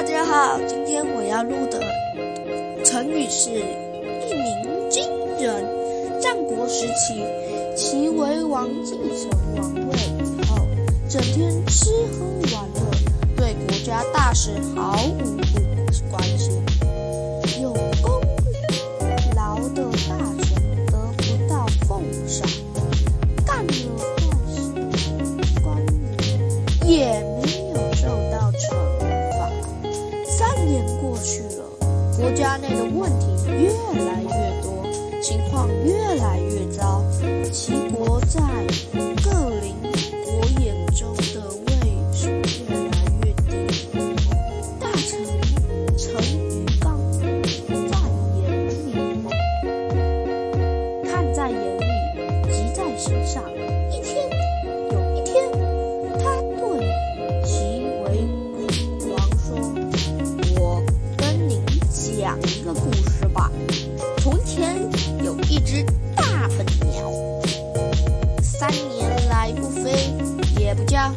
大家好，今天我要录的成语是一鸣惊人。战国时期，齐威王继承王位以后，整天吃喝玩乐，对国家大事毫无不关心。有功劳的大臣得不到奉赏，干了坏事，官员也国家内的问题越来越多，情况越来越糟，齐国在各邻国眼中的位置越来越低。大臣陈余刚在眼里，看在眼里，急在心上。三年来不飞也不叫。